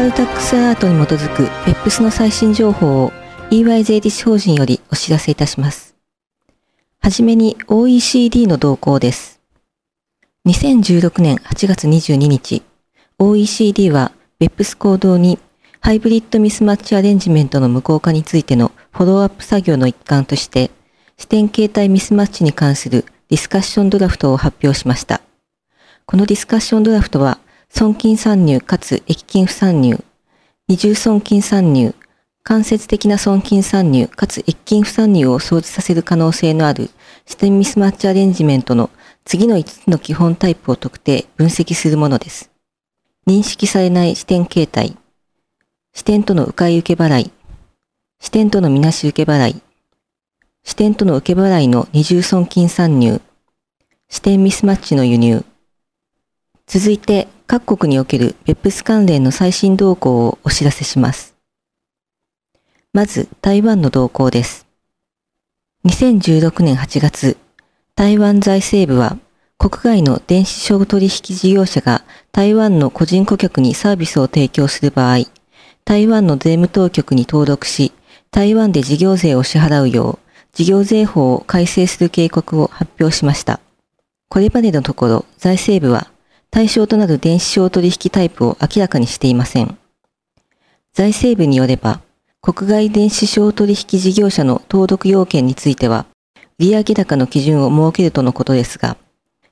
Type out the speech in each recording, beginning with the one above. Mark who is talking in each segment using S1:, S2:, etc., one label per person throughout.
S1: バルタックスアラートに基づく BEPS の最新情報を EY 税理士法人よりお知らせいたします。はじめに OECD の動向です。2016年8月22日、OECD は PEPS 行動にハイブリッドミスマッチアレンジメントの無効化についてのフォローアップ作業の一環として、支店形態ミスマッチに関するディスカッションドラフトを発表しました。このディスカッションドラフトは、損金参入かつ益金不参入、二重損金参入、間接的な損金参入かつ一金不参入を生じさせる可能性のある視点ミスマッチアレンジメントの次の5つの基本タイプを特定、分析するものです。認識されない視点形態、視点との迂回受け払い、視点とのみなし受け払い、視点との受け払いの二重損金参入、視点ミスマッチの輸入。続いて、各国における PEPS 関連の最新動向をお知らせします。まず、台湾の動向です。2016年8月、台湾財政部は、国外の電子商取引事業者が台湾の個人顧客にサービスを提供する場合、台湾の税務当局に登録し、台湾で事業税を支払うよう、事業税法を改正する計画を発表しました。これまでのところ、財政部は対象となる電子商取引タイプを明らかにしていません。財政部によれば、国外電子商取引事業者の登録要件については、利上げ高の基準を設けるとのことですが、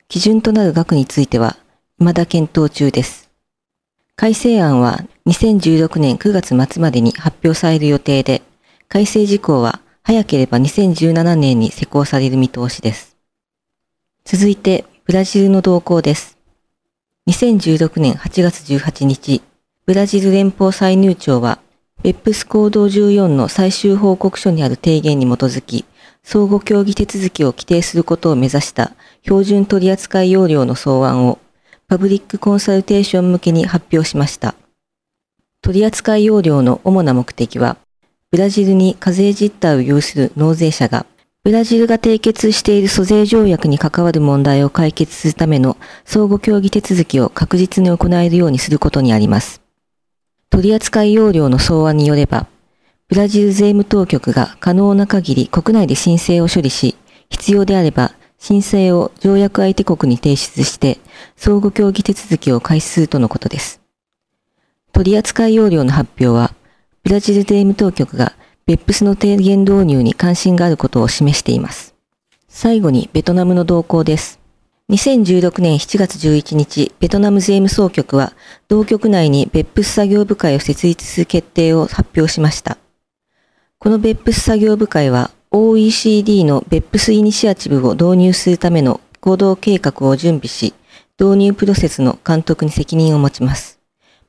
S1: 基準となる額については、未だ検討中です。改正案は2016年9月末までに発表される予定で、改正事項は早ければ2017年に施行される見通しです。続いて、ブラジルの動向です。2016年8月18日、ブラジル連邦歳入庁はベップス行動14の最終報告書にある提言に基づき、相互協議手続きを規定することを目指した標準取扱要領の草案をパブリックコンサルテーション向けに発表しました。取扱要領の主な目的は、ブラジルに課税実態を有する納税者が、ブラジルが締結している租税条約に関わる問題を解決するための相互協議手続きを確実に行えるようにすることにあります。取扱要領の草案によれば、ブラジル税務当局が可能な限り国内で申請を処理し、必要であれば申請を条約相手国に提出して相互協議手続きを開始するとのことです。取扱要領の発表は、ブラジル税務当局が別府スの提言導入に関心があることを示しています。最後にベトナムの動向です。2016年7月11日、ベトナム税務総局は、同局内に別府作業部会を設立する決定を発表しました。この別府作業部会は、OECD の別府スイニシアチブを導入するための行動計画を準備し、導入プロセスの監督に責任を持ちます。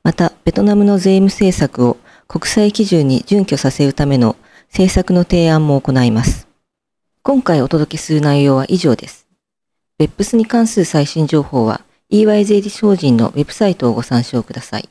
S1: また、ベトナムの税務政策を国際基準に準拠させるための政策の提案も行います。今回お届けする内容は以上です。別府スに関する最新情報は EY 税理士法人のウェブサイトをご参照ください。